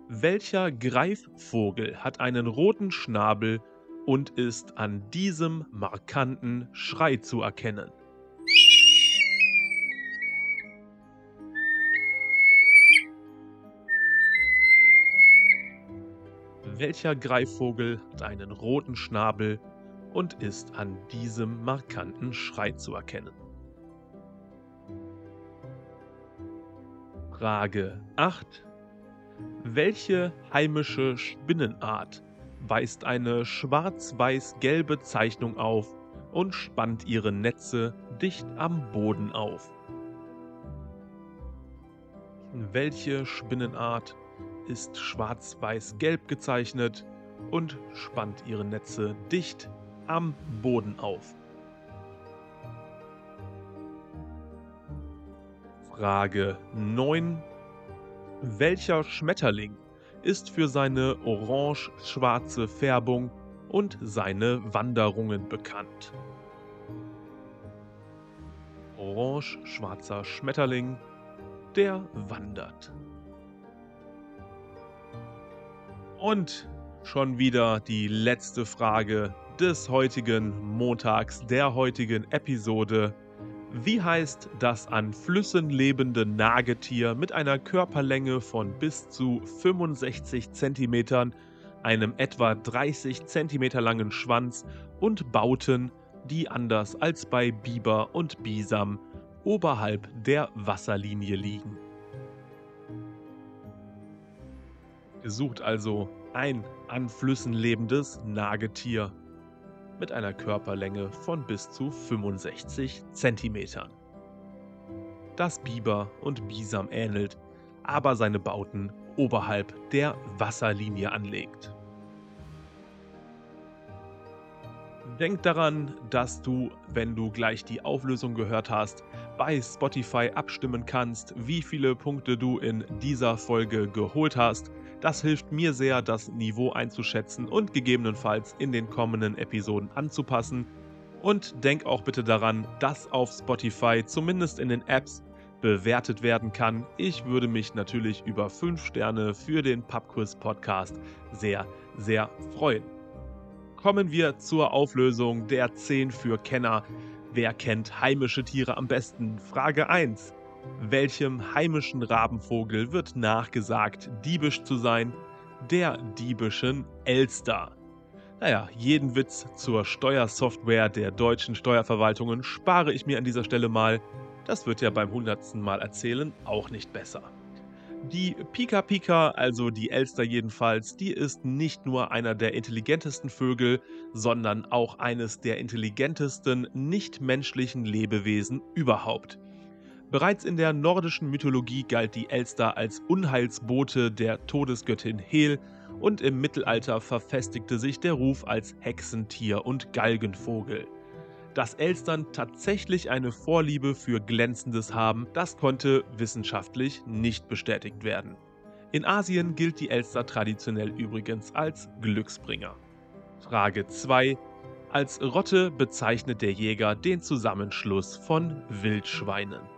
Welcher Greifvogel hat einen roten Schnabel und ist an diesem markanten Schrei zu erkennen? Welcher Greifvogel hat einen roten Schnabel und ist an diesem markanten Schrei zu erkennen? Frage 8. Welche heimische Spinnenart weist eine schwarz-weiß-gelbe Zeichnung auf und spannt ihre Netze dicht am Boden auf? Welche Spinnenart ist schwarz-weiß-gelb gezeichnet und spannt ihre Netze dicht am Boden auf? Frage 9. Welcher Schmetterling ist für seine orange-schwarze Färbung und seine Wanderungen bekannt? Orange-schwarzer Schmetterling, der wandert. Und schon wieder die letzte Frage des heutigen Montags, der heutigen Episode. Wie heißt das an Flüssen lebende Nagetier mit einer Körperlänge von bis zu 65 cm, einem etwa 30 cm langen Schwanz und Bauten, die anders als bei Biber und Bisam oberhalb der Wasserlinie liegen? Gesucht also ein an Flüssen lebendes Nagetier mit einer Körperlänge von bis zu 65 cm. Das Biber und Bisam ähnelt, aber seine Bauten oberhalb der Wasserlinie anlegt. Denk daran, dass du, wenn du gleich die Auflösung gehört hast, bei Spotify abstimmen kannst, wie viele Punkte du in dieser Folge geholt hast. Das hilft mir sehr, das Niveau einzuschätzen und gegebenenfalls in den kommenden Episoden anzupassen. Und denk auch bitte daran, dass auf Spotify zumindest in den Apps bewertet werden kann. Ich würde mich natürlich über 5 Sterne für den Pubquiz Podcast sehr, sehr freuen. Kommen wir zur Auflösung der 10 für Kenner. Wer kennt heimische Tiere am besten? Frage 1. Welchem heimischen Rabenvogel wird nachgesagt, diebisch zu sein? Der diebischen Elster. Naja, jeden Witz zur Steuersoftware der deutschen Steuerverwaltungen spare ich mir an dieser Stelle mal. Das wird ja beim hundertsten Mal erzählen auch nicht besser. Die Pika Pika, also die Elster jedenfalls, die ist nicht nur einer der intelligentesten Vögel, sondern auch eines der intelligentesten nichtmenschlichen Lebewesen überhaupt. Bereits in der nordischen Mythologie galt die Elster als Unheilsbote der Todesgöttin Hel und im Mittelalter verfestigte sich der Ruf als Hexentier und Galgenvogel. Dass Elstern tatsächlich eine Vorliebe für Glänzendes haben, das konnte wissenschaftlich nicht bestätigt werden. In Asien gilt die Elster traditionell übrigens als Glücksbringer. Frage 2. Als Rotte bezeichnet der Jäger den Zusammenschluss von Wildschweinen.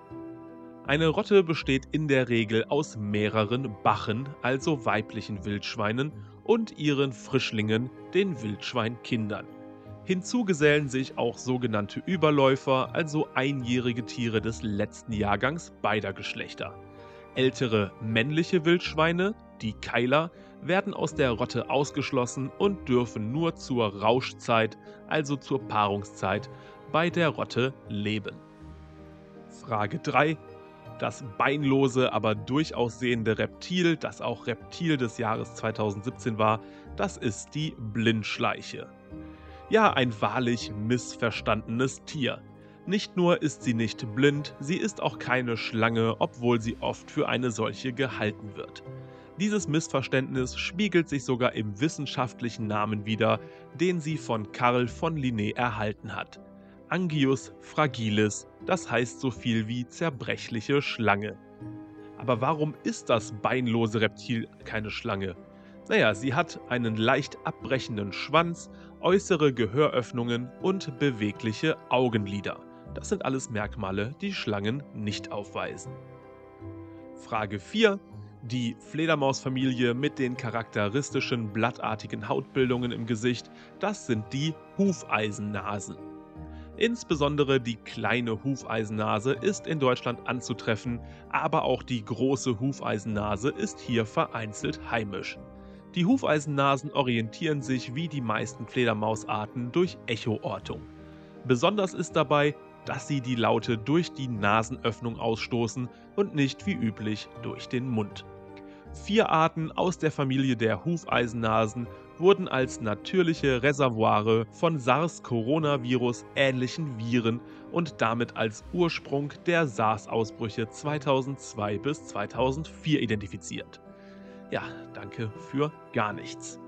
Eine Rotte besteht in der Regel aus mehreren Bachen, also weiblichen Wildschweinen, und ihren Frischlingen, den Wildschweinkindern. Hinzu gesellen sich auch sogenannte Überläufer, also einjährige Tiere des letzten Jahrgangs beider Geschlechter. Ältere männliche Wildschweine, die Keiler, werden aus der Rotte ausgeschlossen und dürfen nur zur Rauschzeit, also zur Paarungszeit, bei der Rotte leben. Frage 3 das beinlose, aber durchaus sehende Reptil, das auch Reptil des Jahres 2017 war, das ist die Blindschleiche. Ja, ein wahrlich missverstandenes Tier. Nicht nur ist sie nicht blind, sie ist auch keine Schlange, obwohl sie oft für eine solche gehalten wird. Dieses Missverständnis spiegelt sich sogar im wissenschaftlichen Namen wider, den sie von Karl von Linné erhalten hat. Angius fragilis, das heißt so viel wie zerbrechliche Schlange. Aber warum ist das beinlose Reptil keine Schlange? Naja, sie hat einen leicht abbrechenden Schwanz, äußere Gehöröffnungen und bewegliche Augenlider. Das sind alles Merkmale, die Schlangen nicht aufweisen. Frage 4. Die Fledermausfamilie mit den charakteristischen blattartigen Hautbildungen im Gesicht, das sind die Hufeisennasen. Insbesondere die kleine Hufeisennase ist in Deutschland anzutreffen, aber auch die große Hufeisennase ist hier vereinzelt heimisch. Die Hufeisennasen orientieren sich wie die meisten Fledermausarten durch Echoortung. Besonders ist dabei, dass sie die Laute durch die Nasenöffnung ausstoßen und nicht wie üblich durch den Mund. Vier Arten aus der Familie der Hufeisennasen wurden als natürliche Reservoire von SARS-Coronavirus ähnlichen Viren und damit als Ursprung der SARS-Ausbrüche 2002 bis 2004 identifiziert. Ja, danke für gar nichts.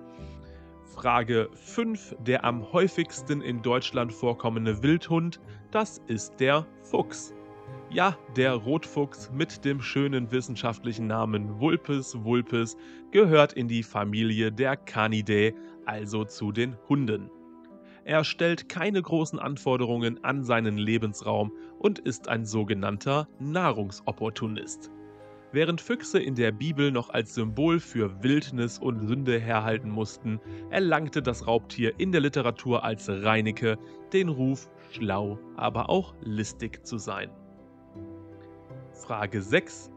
Frage 5. Der am häufigsten in Deutschland vorkommende Wildhund, das ist der Fuchs. Ja, der Rotfuchs mit dem schönen wissenschaftlichen Namen Vulpes vulpes gehört in die Familie der Canidae, also zu den Hunden. Er stellt keine großen Anforderungen an seinen Lebensraum und ist ein sogenannter Nahrungsopportunist. Während Füchse in der Bibel noch als Symbol für Wildnis und Sünde herhalten mussten, erlangte das Raubtier in der Literatur als Reinecke den Ruf, schlau, aber auch listig zu sein. Frage 6.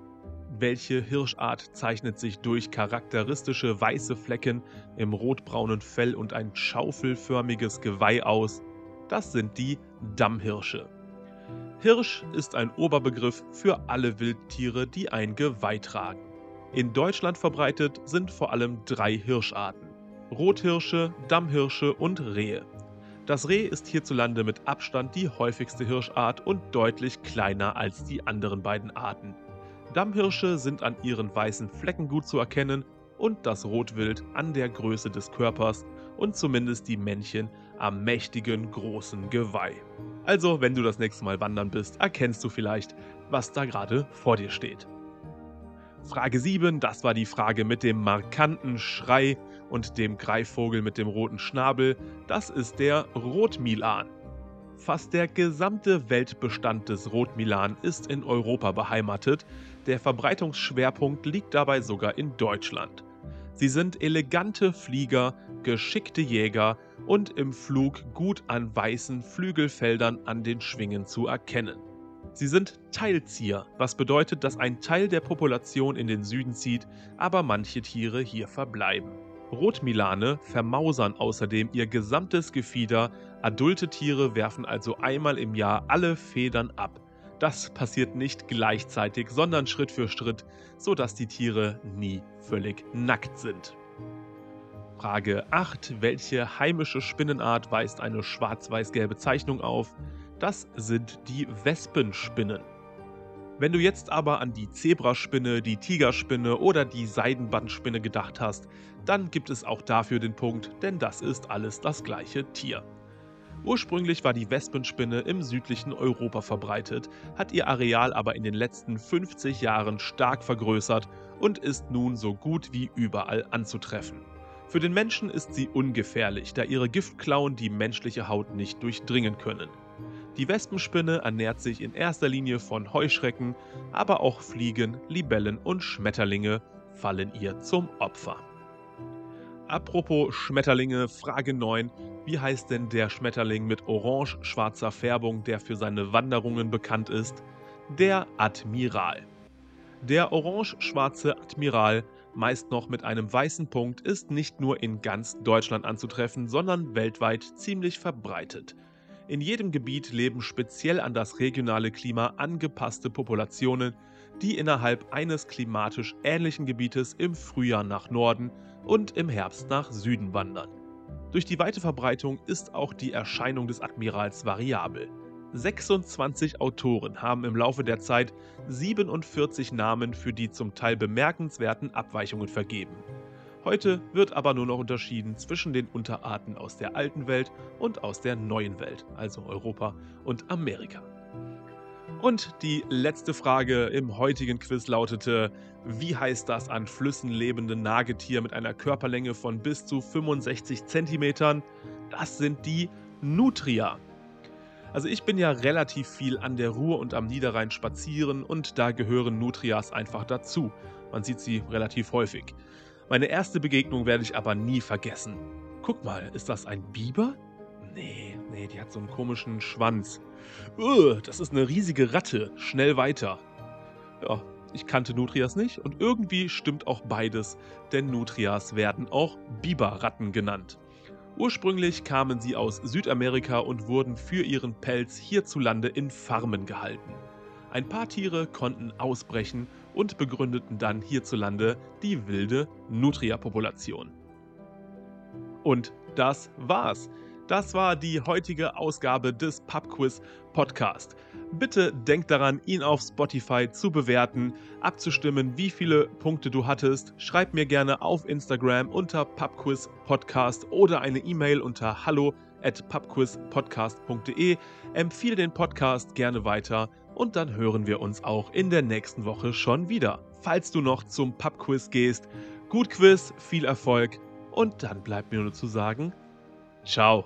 Welche Hirschart zeichnet sich durch charakteristische weiße Flecken im rotbraunen Fell und ein schaufelförmiges Geweih aus? Das sind die Dammhirsche. Hirsch ist ein Oberbegriff für alle Wildtiere, die ein Geweih tragen. In Deutschland verbreitet sind vor allem drei Hirscharten: Rothirsche, Dammhirsche und Rehe. Das Reh ist hierzulande mit Abstand die häufigste Hirschart und deutlich kleiner als die anderen beiden Arten. Dammhirsche sind an ihren weißen Flecken gut zu erkennen und das Rotwild an der Größe des Körpers und zumindest die Männchen am mächtigen großen Geweih. Also, wenn du das nächste Mal wandern bist, erkennst du vielleicht, was da gerade vor dir steht. Frage 7, das war die Frage mit dem markanten Schrei und dem Greifvogel mit dem roten Schnabel. Das ist der Rotmilan. Fast der gesamte Weltbestand des Rotmilan ist in Europa beheimatet. Der Verbreitungsschwerpunkt liegt dabei sogar in Deutschland. Sie sind elegante Flieger, geschickte Jäger und im Flug gut an weißen Flügelfeldern an den Schwingen zu erkennen. Sie sind Teilzieher, was bedeutet, dass ein Teil der Population in den Süden zieht, aber manche Tiere hier verbleiben. Rotmilane vermausern außerdem ihr gesamtes Gefieder, adulte Tiere werfen also einmal im Jahr alle Federn ab. Das passiert nicht gleichzeitig, sondern Schritt für Schritt, sodass die Tiere nie völlig nackt sind. Frage 8. Welche heimische Spinnenart weist eine schwarz-weiß-gelbe Zeichnung auf? Das sind die Wespenspinnen. Wenn du jetzt aber an die Zebraspinne, die Tigerspinne oder die Seidenbandspinne gedacht hast, dann gibt es auch dafür den Punkt, denn das ist alles das gleiche Tier. Ursprünglich war die Wespenspinne im südlichen Europa verbreitet, hat ihr Areal aber in den letzten 50 Jahren stark vergrößert und ist nun so gut wie überall anzutreffen. Für den Menschen ist sie ungefährlich, da ihre Giftklauen die menschliche Haut nicht durchdringen können. Die Wespenspinne ernährt sich in erster Linie von Heuschrecken, aber auch Fliegen, Libellen und Schmetterlinge fallen ihr zum Opfer. Apropos Schmetterlinge, Frage 9. Wie heißt denn der Schmetterling mit orange-schwarzer Färbung, der für seine Wanderungen bekannt ist? Der Admiral. Der orange-schwarze Admiral, meist noch mit einem weißen Punkt, ist nicht nur in ganz Deutschland anzutreffen, sondern weltweit ziemlich verbreitet. In jedem Gebiet leben speziell an das regionale Klima angepasste Populationen, die innerhalb eines klimatisch ähnlichen Gebietes im Frühjahr nach Norden und im Herbst nach Süden wandern. Durch die weite Verbreitung ist auch die Erscheinung des Admirals variabel. 26 Autoren haben im Laufe der Zeit 47 Namen für die zum Teil bemerkenswerten Abweichungen vergeben. Heute wird aber nur noch unterschieden zwischen den Unterarten aus der alten Welt und aus der neuen Welt, also Europa und Amerika. Und die letzte Frage im heutigen Quiz lautete, wie heißt das an Flüssen lebende Nagetier mit einer Körperlänge von bis zu 65 cm? Das sind die Nutria. Also ich bin ja relativ viel an der Ruhr und am Niederrhein spazieren und da gehören Nutrias einfach dazu. Man sieht sie relativ häufig. Meine erste Begegnung werde ich aber nie vergessen. Guck mal, ist das ein Biber? Nee, nee, die hat so einen komischen Schwanz. Ugh, das ist eine riesige Ratte. Schnell weiter. Ja, ich kannte Nutrias nicht und irgendwie stimmt auch beides, denn Nutrias werden auch Biberratten genannt. Ursprünglich kamen sie aus Südamerika und wurden für ihren Pelz hierzulande in Farmen gehalten. Ein paar Tiere konnten ausbrechen und begründeten dann hierzulande die wilde Nutria-Population. Und das war's. Das war die heutige Ausgabe des Pubquiz Podcast. Bitte denk daran, ihn auf Spotify zu bewerten, abzustimmen, wie viele Punkte du hattest. Schreib mir gerne auf Instagram unter Pubquiz Podcast oder eine E-Mail unter hallo at pubquizpodcast.de. Empfehle den Podcast gerne weiter und dann hören wir uns auch in der nächsten Woche schon wieder. Falls du noch zum Pubquiz gehst, gut Quiz, viel Erfolg und dann bleibt mir nur zu sagen, ciao.